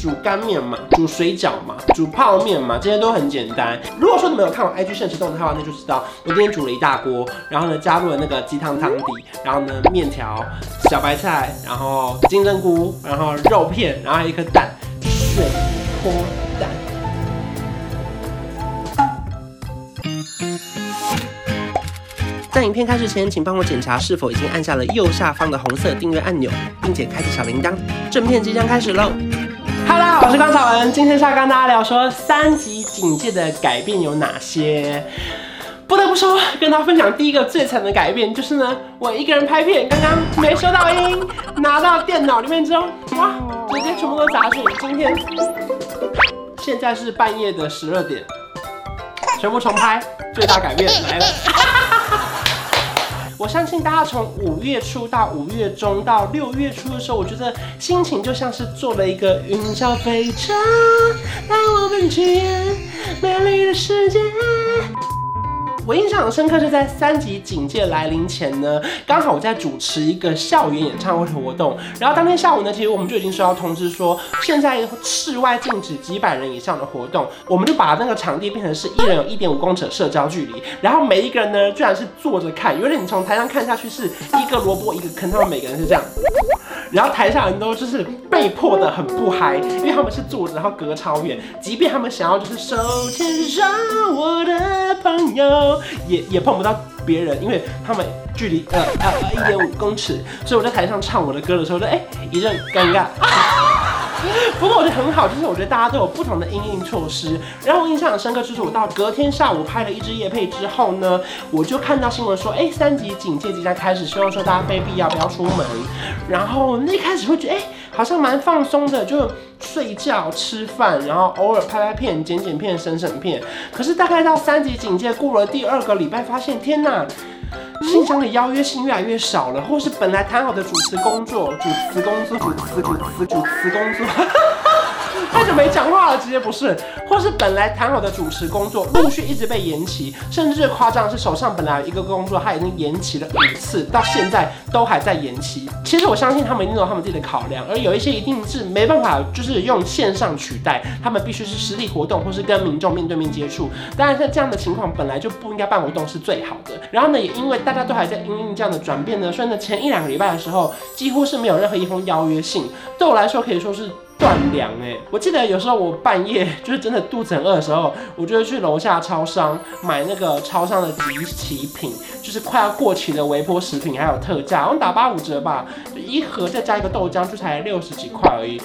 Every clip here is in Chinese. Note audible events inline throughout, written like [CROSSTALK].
煮干面嘛，煮水饺嘛，煮泡面嘛，这些都很简单。如果说你们有看我 IG 限时动态的话，那就知道我今天煮了一大锅，然后呢加入了那个鸡汤汤底，然后呢面条、小白菜，然后金针菇，然后肉片，然后还有一颗蛋，水波蛋。在影片开始前，请帮我检查是否已经按下了右下方的红色订阅按钮，并且开启小铃铛。正片即将开始喽！Hello，我是关韶文，今天是要跟大家聊说三级警戒的改变有哪些。不得不说，跟大家分享第一个最惨的改变就是呢，我一个人拍片，刚刚没收到音，拿到电脑里面之后，哇，直接全部都杂讯。今天现在是半夜的十二点，全部重拍，最大改变来了。我相信大家从五月初到五月中到六月初的时候，我觉得心情就像是坐了一个云霄飞车，带我们去美丽的世界。我印象很深刻，是在三级警戒来临前呢，刚好我在主持一个校园演唱会的活动，然后当天下午呢，其实我们就已经收到通知说，现在室外禁止几百人以上的活动，我们就把那个场地变成是一人有一点五公尺的社交距离，然后每一个人呢，居然是坐着看，有点你从台上看下去是一个萝卜一个坑，他们每个人是这样。然后台下人都就是被迫的很不嗨，因为他们是坐着，然后隔超远，即便他们想要就是手牵手，我的朋友，也也碰不到别人，因为他们距离呃呃一点五公尺，所以我在台上唱我的歌的时候，就哎一阵尴尬。[LAUGHS] 不过我觉得很好，就是我觉得大家都有不同的应应措施。然后我印象很深刻，就是我到隔天下午拍了一支夜配之后呢，我就看到新闻说，哎，三级警戒即将开始，希望说大家非必要不要出门。然后那一开始会觉得，哎，好像蛮放松的，就睡觉、吃饭，然后偶尔拍拍片、剪剪片、审审片。可是大概到三级警戒过了第二个礼拜，发现天哪！信箱的邀约信越来越少了，或是本来谈好的主持工作、主持工作、主持、主持、主持工作。没讲话了，直接不是，或是本来谈好的主持工作陆续一直被延期，甚至最夸张是手上本来有一个工作，他已经延期了五次，到现在都还在延期。其实我相信他们一定有他们自己的考量，而有一些一定是没办法，就是用线上取代，他们必须是实体活动或是跟民众面对面接触。当然，像这样的情况本来就不应该办活动是最好的。然后呢，也因为大家都还在因应这样的转变呢，所以呢，前一两个礼拜的时候，几乎是没有任何一封邀约信，对我来说可以说是。断粮哎！我记得有时候我半夜 [LAUGHS] 就是真的肚子很饿的时候，我就会去楼下超商买那个超商的即期品，就是快要过期的微波食品，还有特价，我打八五折吧，一盒再加一个豆浆，就才六十几块而已。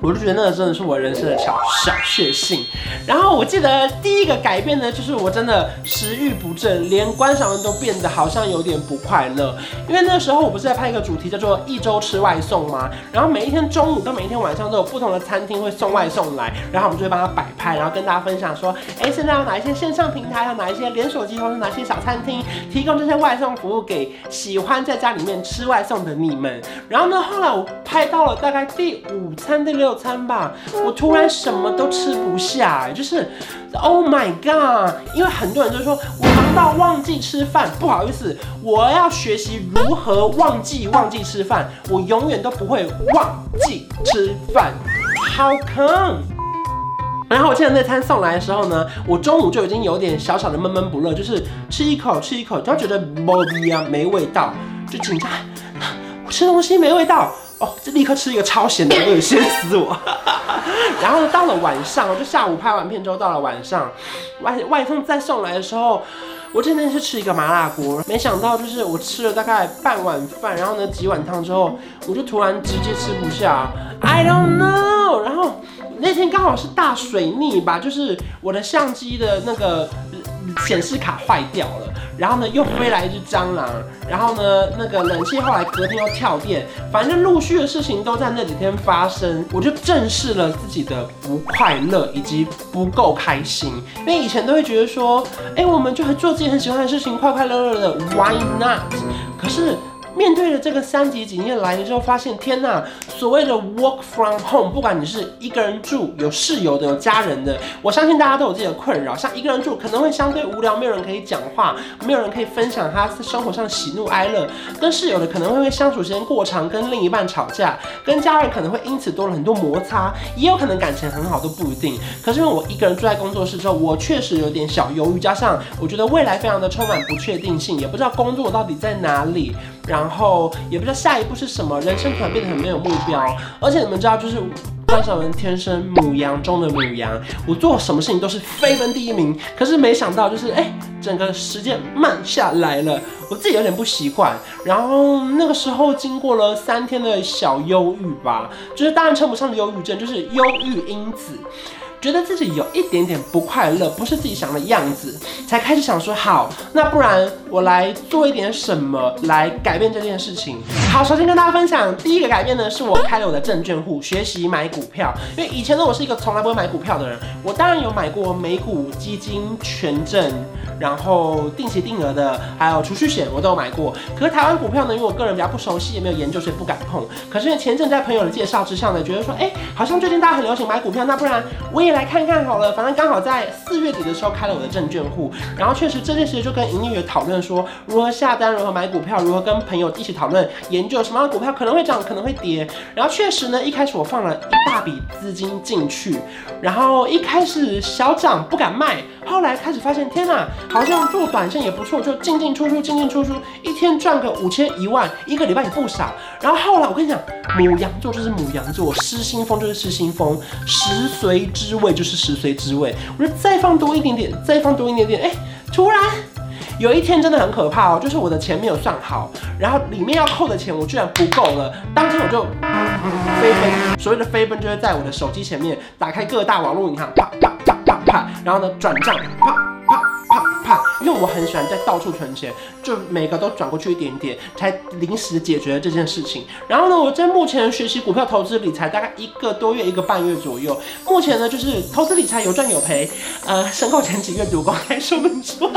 我就觉得那个真的是我人生的小小确幸。然后我记得第一个改变呢，就是我真的食欲不振，连观赏都变得好像有点不快乐。因为那时候我不是在拍一个主题叫做一周吃外送吗？然后每一天中午到每一天晚上都有不同的餐厅会送外送来，然后我们就会帮他摆拍，然后跟大家分享说，哎，现在有哪一些线上平台，有哪一些连锁集团，有哪些小餐厅提供这些外送服务给喜欢在家里面吃外送的你们。然后呢，后来我拍到了大概第五餐第六。早餐吧，我突然什么都吃不下，就是，Oh my god！因为很多人都说我忙到忘记吃饭，不好意思，我要学习如何忘记忘记吃饭，我永远都不会忘记吃饭。How come？然后我记得那餐送来的时候呢，我中午就已经有点小小的闷闷不乐，就是吃一口吃一口，就觉得没味啊，没味道，就紧张，我吃东西没味道。哦，就立刻吃一个超咸的，恶心死我！[LAUGHS] 然后到了晚上，就下午拍完片之后，到了晚上，外外送再送来的时候，我真的是吃一个麻辣锅，没想到就是我吃了大概半碗饭，然后呢几碗汤之后，我就突然直接吃不下，I don't know。然后那天刚好是大水逆吧，就是我的相机的那个显示卡坏掉了。然后呢，又飞来一只蟑螂，然后呢，那个冷气后来隔天又跳电，反正陆续的事情都在那几天发生，我就正视了自己的不快乐以及不够开心，因为以前都会觉得说，哎，我们就很做自己很喜欢的事情，快快乐乐的，Why not？可是。面对着这个三级警戒来临之后，发现天呐，所谓的 work from home，不管你是一个人住、有室友的、有家人的，我相信大家都有自己的困扰。像一个人住可能会相对无聊，没有人可以讲话，没有人可以分享他生活上的喜怒哀乐。跟室友的可能会因为相处时间过长，跟另一半吵架，跟家人可能会因此多了很多摩擦，也有可能感情很好都不一定。可是因为我一个人住在工作室之后，我确实有点小犹豫，加上我觉得未来非常的充满不确定性，也不知道工作到底在哪里，然后也不知道下一步是什么，人生突然变得很没有目标。而且你们知道，就是关韶文天生母羊中的母羊，我做什么事情都是飞奔第一名。可是没想到，就是哎，整个时间慢下来了，我自己有点不习惯。然后那个时候经过了三天的小忧郁吧，就是当然称不上忧郁症，就是忧郁因子。觉得自己有一点点不快乐，不是自己想的样子，才开始想说好，那不然我来做一点什么来改变这件事情。好，首先跟大家分享第一个改变呢，是我开了我的证券户，学习买股票。因为以前呢，我是一个从来不会买股票的人，我当然有买过美股、基金、权证。然后定期定额的，还有储蓄险，我都有买过。可是台湾股票呢，因为我个人比较不熟悉，也没有研究，所以不敢碰。可是因为前阵在朋友的介绍之下呢，觉得说，哎，好像最近大家很流行买股票，那不然我也来看看好了。反正刚好在四月底的时候开了我的证券户，然后确实这件事情就跟营业员讨论说，如何下单，如何买股票，如何跟朋友一起讨论研究什么样的股票可能会涨，可能会跌。然后确实呢，一开始我放了一大笔资金进去，然后一开始小涨不敢卖。后来开始发现，天哪，好像做短线也不错，就进进出出，进进出出，一天赚个五千一万，一个礼拜也不少。然后后来我跟你讲，母羊座就是母羊座，失心疯就是失心疯，食髓知位就是食髓知味。我说再放多一点点，再放多一点点，哎，突然有一天真的很可怕哦，就是我的钱没有算好，然后里面要扣的钱我居然不够了，当天我就飞奔。所谓的飞奔就是在我的手机前面打开各大网络银行，啪啪。啪啪，然后呢，转账，啪，因为我很喜欢在到处存钱，就每个都转过去一点点，才临时解决了这件事情。然后呢，我在目前学习股票投资理财大概一个多月，一个半月左右。目前呢，就是投资理财有赚有赔，呃，申购前几月读公开说明书。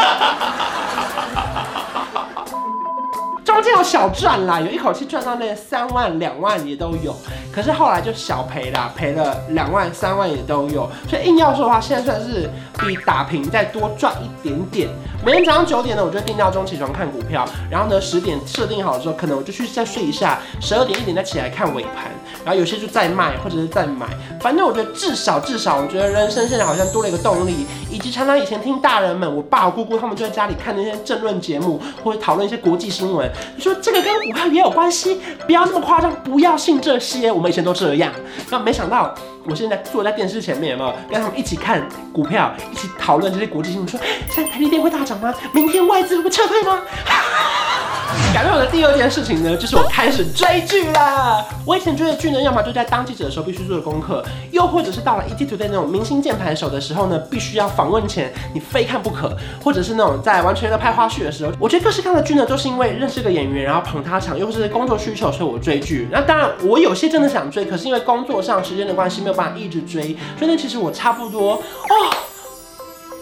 中间有小赚啦，有一口气赚到那三万两万也都有，可是后来就小赔啦，赔了两万三万也都有，所以硬要说的话，现在算是比打平再多赚一点点。每天早上九点呢，我就定闹钟起床看股票，然后呢十点设定好的时候，可能我就去再睡一下，十二点一点再起来看尾盘，然后有些就在卖或者是在买，反正我觉得至少至少，我觉得人生现在好像多了一个动力，以及常常以前听大人们，我爸我姑姑他们就在家里看那些政论节目或者讨论一些国际新闻，你说这个跟股票也有关系，不要那么夸张，不要信这些，我们以前都这样，那没想到。我现在坐在电视前面，有没有跟他们一起看股票，一起讨论这些国际新闻？说现在台积电会大涨吗？明天外资会撤退吗？[LAUGHS] 改变我的第二件事情呢，就是我开始追剧了。我以前追的剧呢，要么就在当记者的时候必须做的功课，又或者是到了 ETtoday 那种明星键盘手的时候呢，必须要访问前你非看不可，或者是那种在完全在拍花絮的时候。我觉得各式各样的剧呢，都是因为认识个演员，然后捧他场，又或是工作需求，所以我追剧。那当然，我有些真的想追，可是因为工作上时间的关系，没有办法一直追。所以呢，其实我差不多哦。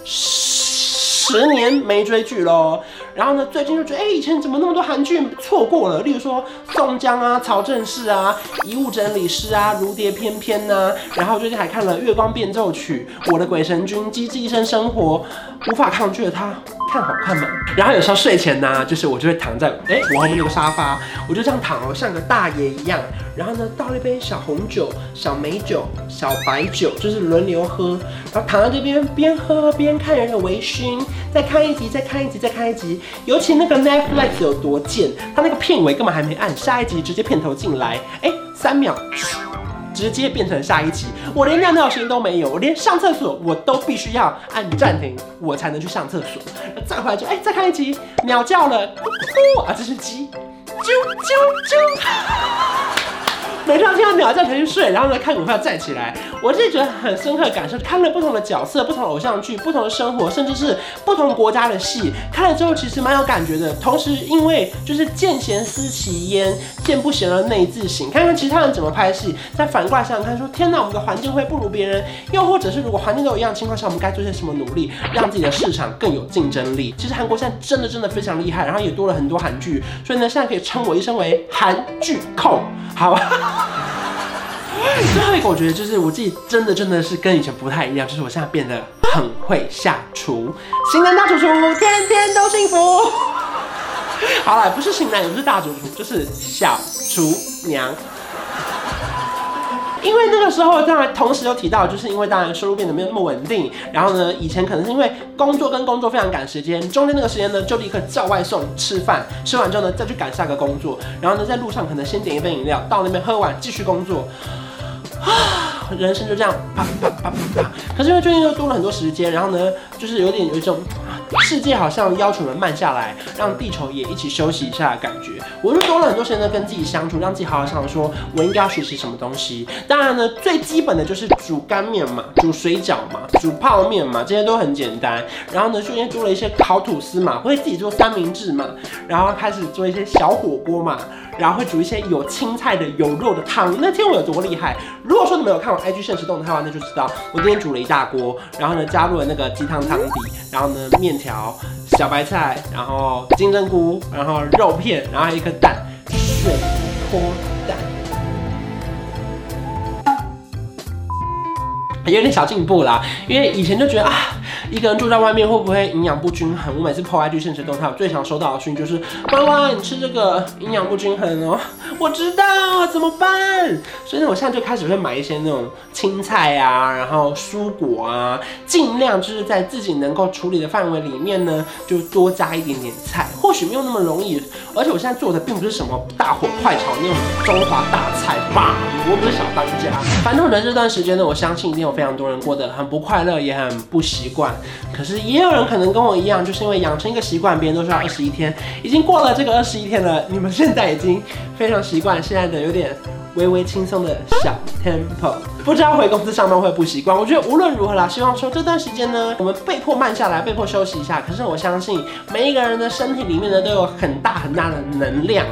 十年没追剧喽，然后呢，最近就觉得，哎、以前怎么那么多韩剧错过了？例如说宋江啊、曹正奭啊、遗物整理师啊、如蝶翩翩呐、然后最近还看了《月光变奏曲》、《我的鬼神君》、《机智医生生活》，无法抗拒的他。看好看吗？然后有时候睡前呢、就是我就会躺在哎、我后面那个沙发，我就这样躺哦，像个大爷一样。然后呢，倒一杯小红酒、小美酒、小白酒，就是轮流喝。然后躺在这边边喝边看人的微醺，再看一集，再看一集，再看一集。尤其那个 Netflix 有多贱，它那个片尾根本还没按，下一集直接片头进来，哎、三秒。直接变成下一集，我连尿尿声都没有，我连上厕所我都必须要按暂停，我才能去上厕所。再回来就哎、再看一集，鸟叫了，呼啊，这是鸡，啾啾啾。每天听到鸟叫才去睡，然后呢看股票再起来。我自己觉得很深刻的感受，看了不同的角色、不同的偶像剧、不同的生活，甚至是不同国家的戏，看了之后其实蛮有感觉的。同时，因为就是见贤思齐焉，见不贤而内自省，看看其他人怎么拍戏，再反过来想想看，说天哪，我们的环境会不如别人，又或者是如果环境都一样情况下，我们该做些什么努力，让自己的市场更有竞争力。其实韩国现在真的真的非常厉害，然后也多了很多韩剧，所以呢，现在可以称我一声为韩剧控，好吧？最后一个，我觉得就是我自己真的真的是跟以前不太一样，就是我现在变得很会下厨，型男大厨厨，天天都幸福。好了，不是型男，也不是大厨厨，就是小厨娘。因为那个时候，当然同时有提到，就是因为当然收入变得没有那么稳定，然后呢，以前可能是因为工作跟工作非常赶时间，中间那个时间呢就立刻叫外送吃饭，吃完之后呢再去赶下个工作，然后呢在路上可能先点一杯饮料，到那边喝完继续工作。啊，人生就这样啪啪啪啪啪。可是因为最近又多了很多时间，然后呢，就是有点有一种世界好像要求我们慢下来，让地球也一起休息一下的感觉。我就多了很多时间呢，跟自己相处，让自己好好想说，我应该要学习什么东西。当然呢，最基本的就是煮干面嘛，煮水饺嘛，煮泡面嘛，这些都很简单。然后呢，最近多了一些烤吐司嘛，会自己做三明治嘛，然后开始做一些小火锅嘛。然后会煮一些有青菜的、有肉的汤。那天我有多厉害？如果说你们有看我 IG 限时动态的话，那就知道我今天煮了一大锅，然后呢加入了那个鸡汤汤底，然后呢面条、小白菜，然后金针菇，然后肉片，然后还有一颗蛋，水波蛋，有点小进步啦。因为以前就觉得啊。一个人住在外面会不会营养不均衡？我每次 po IG 限时动态，我最常收到的讯息就是：妈妈，你吃这个营养不均衡哦。我知道怎么办？所以呢，我现在就开始会买一些那种青菜啊，然后蔬果啊，尽量就是在自己能够处理的范围里面呢，就多加一点点菜。或许没有那么容易，而且我现在做的并不是什么大火快炒那种中华大菜吧，我不是小当家。反正我的这段时间呢，我相信一定有非常多人过得很不快乐，也很不习惯。可是也有人可能跟我一样，就是因为养成一个习惯，别人都说二十一天，已经过了这个二十一天了，你们现在已经非常习惯现在的有点微微轻松的小 tempo，不知道回公司上班会不习惯。我觉得无论如何啦，希望说这段时间呢，我们被迫慢下来，被迫休息一下。可是我相信每一个人的身体里面呢，都有很大很大的能量。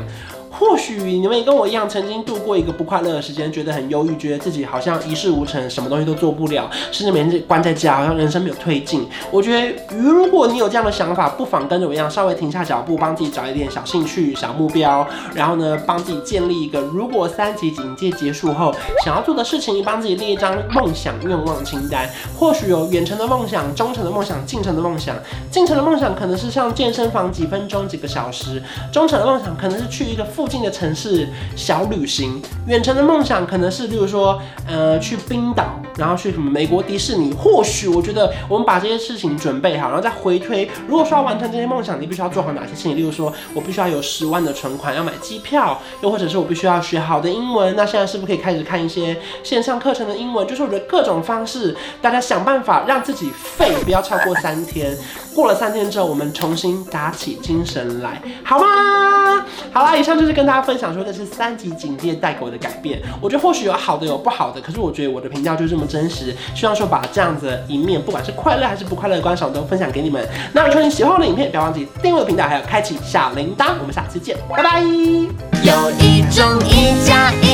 或许你们也跟我一样，曾经度过一个不快乐的时间，觉得很忧郁，觉得自己好像一事无成，什么东西都做不了，甚至每天关在家，好像人生没有推进。我觉得，如果你有这样的想法，不妨跟着我一样，稍微停下脚步，帮自己找一点小兴趣、小目标，然后呢，帮自己建立一个，如果三级警戒结束后想要做的事情，帮自己列一张梦想愿望清单。或许有远程的梦想、中程的梦想、近程的梦想。近程的梦想可能是上健身房几分钟、几个小时；中程的梦想可能是去一个近的城市小旅行，远程的梦想可能是，例如说，呃，去冰岛，然后去什么美国迪士尼。或许我觉得，我们把这些事情准备好，然后再回推，如果说要完成这些梦想，你必须要做好哪些事情？例如说，我必须要有十万的存款，要买机票，又或者是我必须要学好的英文。那现在是不是可以开始看一些线上课程的英文？就是我觉得各种方式，大家想办法让自己废不要超过三天。过了三天之后，我们重新打起精神来，好吗？好啦，以上就是跟大家分享说的是三级警戒带给我的改变。我觉得或许有好的，有不好的，可是我觉得我的评价就这么真实，希望说把这样子的一面，不管是快乐还是不快乐的观赏，都分享给你们。那如果你喜欢我的影片，不要忘记订阅我的频道，还有开启小铃铛。我们下期见，拜拜。有一种一加一